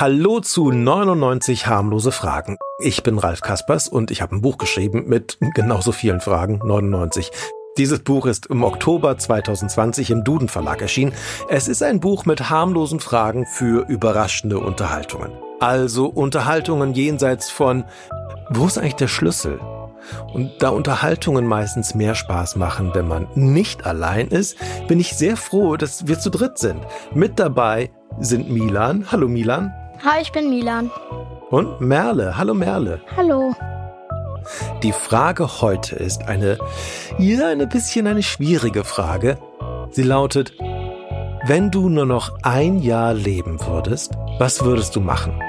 Hallo zu 99 harmlose Fragen. Ich bin Ralf Kaspers und ich habe ein Buch geschrieben mit genauso vielen Fragen, 99. Dieses Buch ist im Oktober 2020 im Duden Verlag erschienen. Es ist ein Buch mit harmlosen Fragen für überraschende Unterhaltungen. Also Unterhaltungen jenseits von, wo ist eigentlich der Schlüssel? Und da Unterhaltungen meistens mehr Spaß machen, wenn man nicht allein ist, bin ich sehr froh, dass wir zu dritt sind. Mit dabei sind Milan. Hallo Milan. Hi, ich bin Milan. Und Merle. Hallo Merle. Hallo. Die Frage heute ist eine, ja, ein bisschen eine schwierige Frage. Sie lautet, wenn du nur noch ein Jahr leben würdest, was würdest du machen?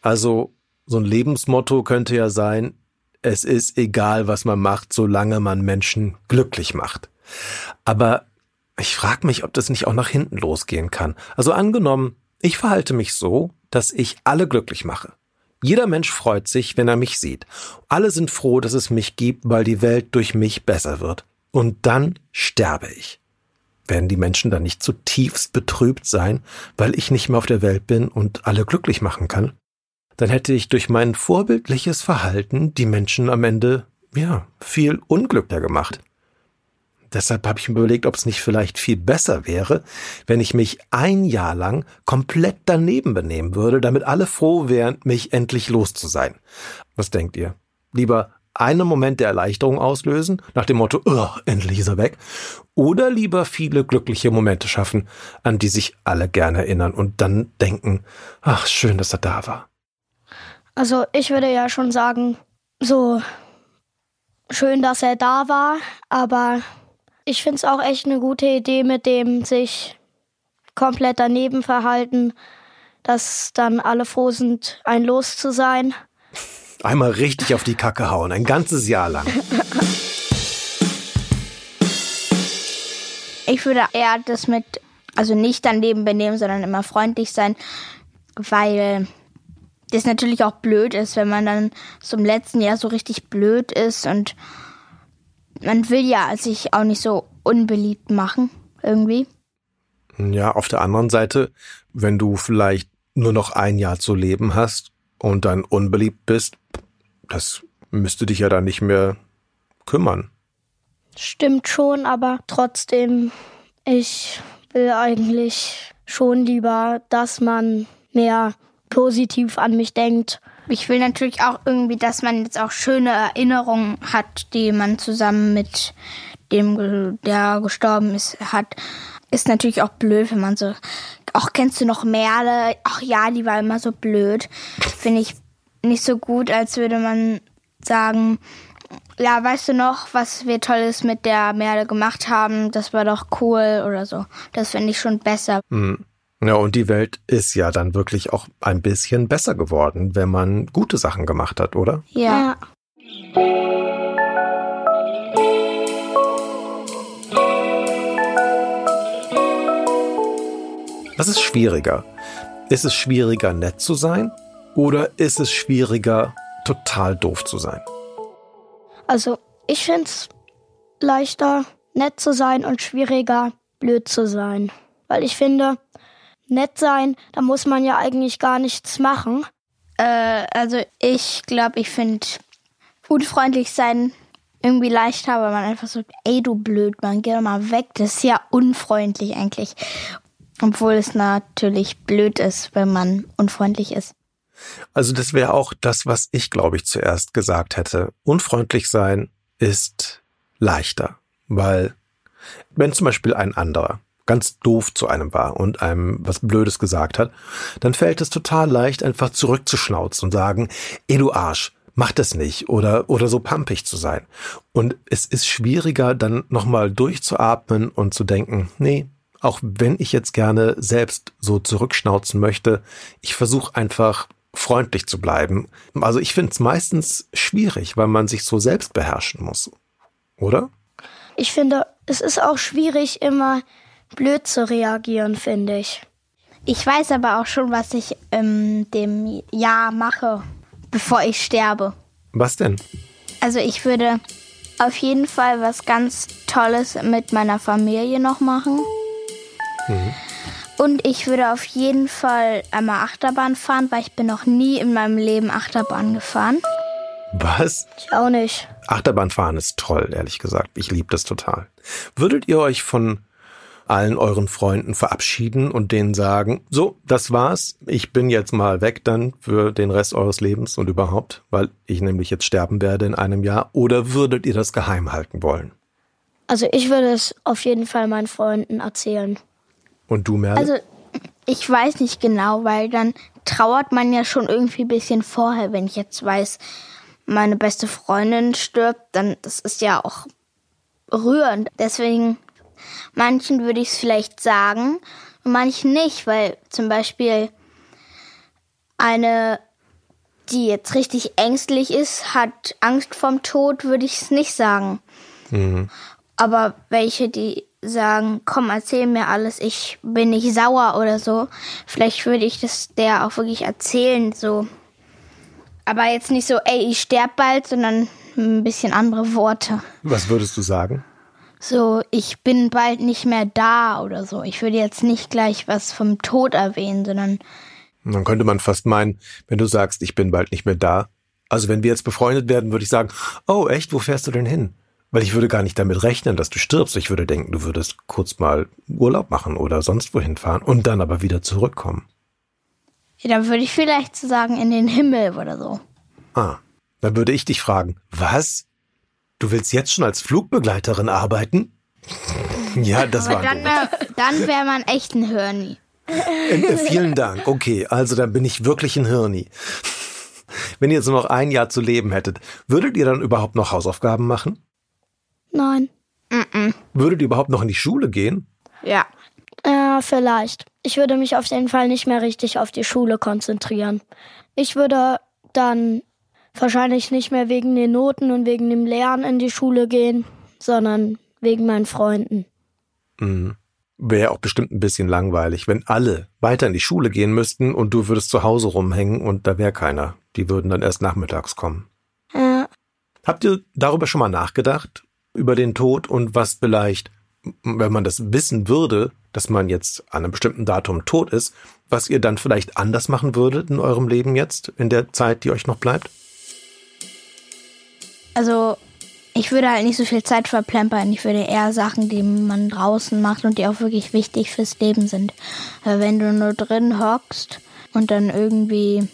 Also so ein Lebensmotto könnte ja sein, es ist egal, was man macht, solange man Menschen glücklich macht. Aber ich frage mich, ob das nicht auch nach hinten losgehen kann. Also angenommen, ich verhalte mich so, dass ich alle glücklich mache. Jeder Mensch freut sich, wenn er mich sieht. Alle sind froh, dass es mich gibt, weil die Welt durch mich besser wird. Und dann sterbe ich. Werden die Menschen dann nicht zutiefst betrübt sein, weil ich nicht mehr auf der Welt bin und alle glücklich machen kann? Dann hätte ich durch mein vorbildliches Verhalten die Menschen am Ende, ja, viel unglücklicher gemacht. Deshalb habe ich mir überlegt, ob es nicht vielleicht viel besser wäre, wenn ich mich ein Jahr lang komplett daneben benehmen würde, damit alle froh wären, mich endlich los zu sein. Was denkt ihr? Lieber einen Moment der Erleichterung auslösen, nach dem Motto, oh, endlich ist er weg, oder lieber viele glückliche Momente schaffen, an die sich alle gerne erinnern und dann denken, ach, schön, dass er da war. Also ich würde ja schon sagen, so schön, dass er da war, aber ich finde es auch echt eine gute Idee mit dem sich komplett daneben verhalten, dass dann alle froh sind, ein Los zu sein. Einmal richtig auf die Kacke hauen, ein ganzes Jahr lang. Ich würde eher das mit, also nicht daneben benehmen, sondern immer freundlich sein, weil das natürlich auch blöd ist, wenn man dann zum letzten Jahr so richtig blöd ist und man will ja sich auch nicht so unbeliebt machen, irgendwie. Ja, auf der anderen Seite, wenn du vielleicht nur noch ein Jahr zu leben hast und dann unbeliebt bist, das müsste dich ja dann nicht mehr kümmern. Stimmt schon, aber trotzdem, ich will eigentlich schon lieber, dass man mehr positiv an mich denkt. Ich will natürlich auch irgendwie, dass man jetzt auch schöne Erinnerungen hat, die man zusammen mit dem, der gestorben ist, hat. Ist natürlich auch blöd, wenn man so, auch kennst du noch Merle? Ach ja, die war immer so blöd. Finde ich nicht so gut, als würde man sagen, ja, weißt du noch, was wir Tolles mit der Merle gemacht haben? Das war doch cool oder so. Das finde ich schon besser. Mhm. Ja, und die Welt ist ja dann wirklich auch ein bisschen besser geworden, wenn man gute Sachen gemacht hat, oder? Ja. Was ist schwieriger? Ist es schwieriger, nett zu sein? Oder ist es schwieriger, total doof zu sein? Also, ich finde es leichter, nett zu sein und schwieriger, blöd zu sein. Weil ich finde, nett sein, da muss man ja eigentlich gar nichts machen. Äh, also ich glaube, ich finde unfreundlich sein irgendwie leichter, weil man einfach so, ey du blöd, man geh doch mal weg. Das ist ja unfreundlich eigentlich. Obwohl es natürlich blöd ist, wenn man unfreundlich ist. Also das wäre auch das, was ich, glaube ich, zuerst gesagt hätte. Unfreundlich sein ist leichter, weil wenn zum Beispiel ein anderer ganz doof zu einem war und einem was Blödes gesagt hat, dann fällt es total leicht, einfach zurückzuschnauzen und sagen, ey du Arsch, mach das nicht oder, oder so pampig zu sein. Und es ist schwieriger, dann nochmal durchzuatmen und zu denken, nee, auch wenn ich jetzt gerne selbst so zurückschnauzen möchte, ich versuche einfach freundlich zu bleiben. Also ich finde es meistens schwierig, weil man sich so selbst beherrschen muss. Oder? Ich finde, es ist auch schwierig, immer blöd zu reagieren, finde ich. Ich weiß aber auch schon, was ich in dem Jahr mache. bevor ich sterbe. Was denn? Also ich würde auf jeden Fall was ganz Tolles mit meiner Familie noch machen. Mhm. Und ich würde auf jeden Fall einmal Achterbahn fahren, weil ich bin noch nie in meinem Leben Achterbahn gefahren. Was? Ich auch nicht. Achterbahnfahren ist toll, ehrlich gesagt. Ich liebe das total. Würdet ihr euch von allen euren Freunden verabschieden und denen sagen, so, das war's, ich bin jetzt mal weg dann für den Rest eures Lebens und überhaupt, weil ich nämlich jetzt sterben werde in einem Jahr, oder würdet ihr das geheim halten wollen? Also ich würde es auf jeden Fall meinen Freunden erzählen. Und du, Merle? Also ich weiß nicht genau, weil dann trauert man ja schon irgendwie ein bisschen vorher, wenn ich jetzt weiß, meine beste Freundin stirbt, dann das ist ja auch rührend. Deswegen manchen würde ich es vielleicht sagen und manchen nicht, weil zum Beispiel eine, die jetzt richtig ängstlich ist, hat Angst vorm Tod, würde ich es nicht sagen. Mhm. Aber welche, die sagen, komm, erzähl mir alles, ich bin nicht sauer oder so, vielleicht würde ich das der auch wirklich erzählen, so aber jetzt nicht so, ey, ich sterb bald, sondern ein bisschen andere Worte. Was würdest du sagen? So, ich bin bald nicht mehr da oder so. Ich würde jetzt nicht gleich was vom Tod erwähnen, sondern. Dann könnte man fast meinen, wenn du sagst, ich bin bald nicht mehr da. Also wenn wir jetzt befreundet werden, würde ich sagen, oh echt, wo fährst du denn hin? Weil ich würde gar nicht damit rechnen, dass du stirbst. Ich würde denken, du würdest kurz mal Urlaub machen oder sonst wohin fahren und dann aber wieder zurückkommen. Ja, dann würde ich vielleicht so sagen, in den Himmel oder so. Ah, dann würde ich dich fragen, was? Du willst jetzt schon als Flugbegleiterin arbeiten? ja, das Aber war dann, wär, dann wäre man echt ein Hirni. Äh, äh, vielen Dank. Okay, also dann bin ich wirklich ein Hirni. Wenn ihr jetzt nur noch ein Jahr zu leben hättet, würdet ihr dann überhaupt noch Hausaufgaben machen? Nein. Mm -mm. Würdet ihr überhaupt noch in die Schule gehen? Ja. Ja, vielleicht. Ich würde mich auf jeden Fall nicht mehr richtig auf die Schule konzentrieren. Ich würde dann wahrscheinlich nicht mehr wegen den Noten und wegen dem Lernen in die Schule gehen, sondern wegen meinen Freunden. Mhm. Wäre auch bestimmt ein bisschen langweilig, wenn alle weiter in die Schule gehen müssten und du würdest zu Hause rumhängen und da wäre keiner. Die würden dann erst nachmittags kommen. Ja. Habt ihr darüber schon mal nachgedacht? Über den Tod und was vielleicht wenn man das wissen würde, dass man jetzt an einem bestimmten Datum tot ist, was ihr dann vielleicht anders machen würdet in eurem Leben jetzt, in der Zeit, die euch noch bleibt? Also, ich würde halt nicht so viel Zeit verplempern. Ich würde eher Sachen, die man draußen macht und die auch wirklich wichtig fürs Leben sind. Weil wenn du nur drin hockst und dann irgendwie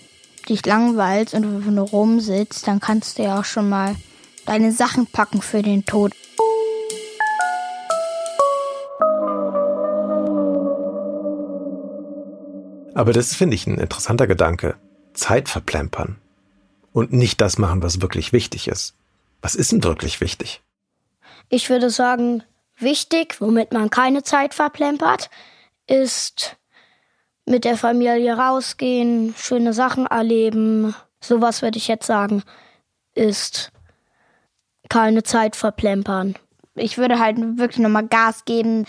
dich langweilst und nur rumsitzt, dann kannst du ja auch schon mal deine Sachen packen für den Tod. Aber das finde ich ein interessanter Gedanke. Zeit verplempern. Und nicht das machen, was wirklich wichtig ist. Was ist denn wirklich wichtig? Ich würde sagen, wichtig, womit man keine Zeit verplempert, ist mit der Familie rausgehen, schöne Sachen erleben. Sowas würde ich jetzt sagen, ist keine Zeit verplempern. Ich würde halt wirklich nochmal Gas geben,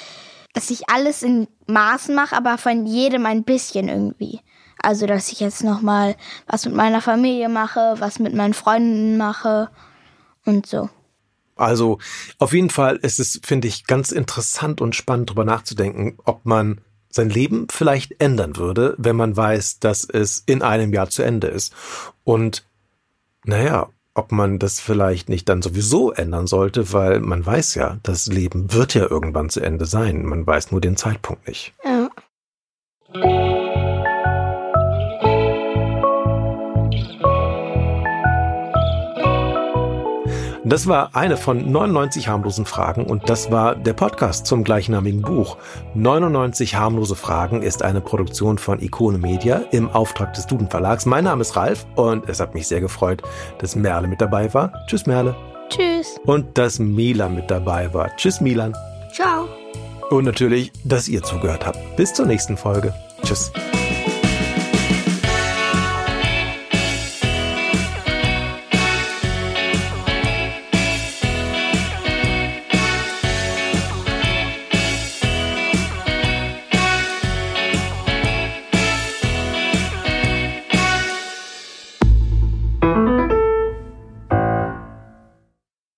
dass ich alles in Maßen mache, aber von jedem ein bisschen irgendwie. Also, dass ich jetzt nochmal was mit meiner Familie mache, was mit meinen Freunden mache und so. Also, auf jeden Fall ist es, finde ich, ganz interessant und spannend darüber nachzudenken, ob man sein Leben vielleicht ändern würde, wenn man weiß, dass es in einem Jahr zu Ende ist. Und naja, ob man das vielleicht nicht dann sowieso ändern sollte, weil man weiß ja, das Leben wird ja irgendwann zu Ende sein. Man weiß nur den Zeitpunkt nicht. Das war eine von 99 harmlosen Fragen und das war der Podcast zum gleichnamigen Buch. 99 harmlose Fragen ist eine Produktion von Ikone Media im Auftrag des Duden Verlags. Mein Name ist Ralf und es hat mich sehr gefreut, dass Merle mit dabei war. Tschüss Merle. Tschüss. Und dass Milan mit dabei war. Tschüss Milan. Ciao. Und natürlich, dass ihr zugehört habt. Bis zur nächsten Folge. Tschüss.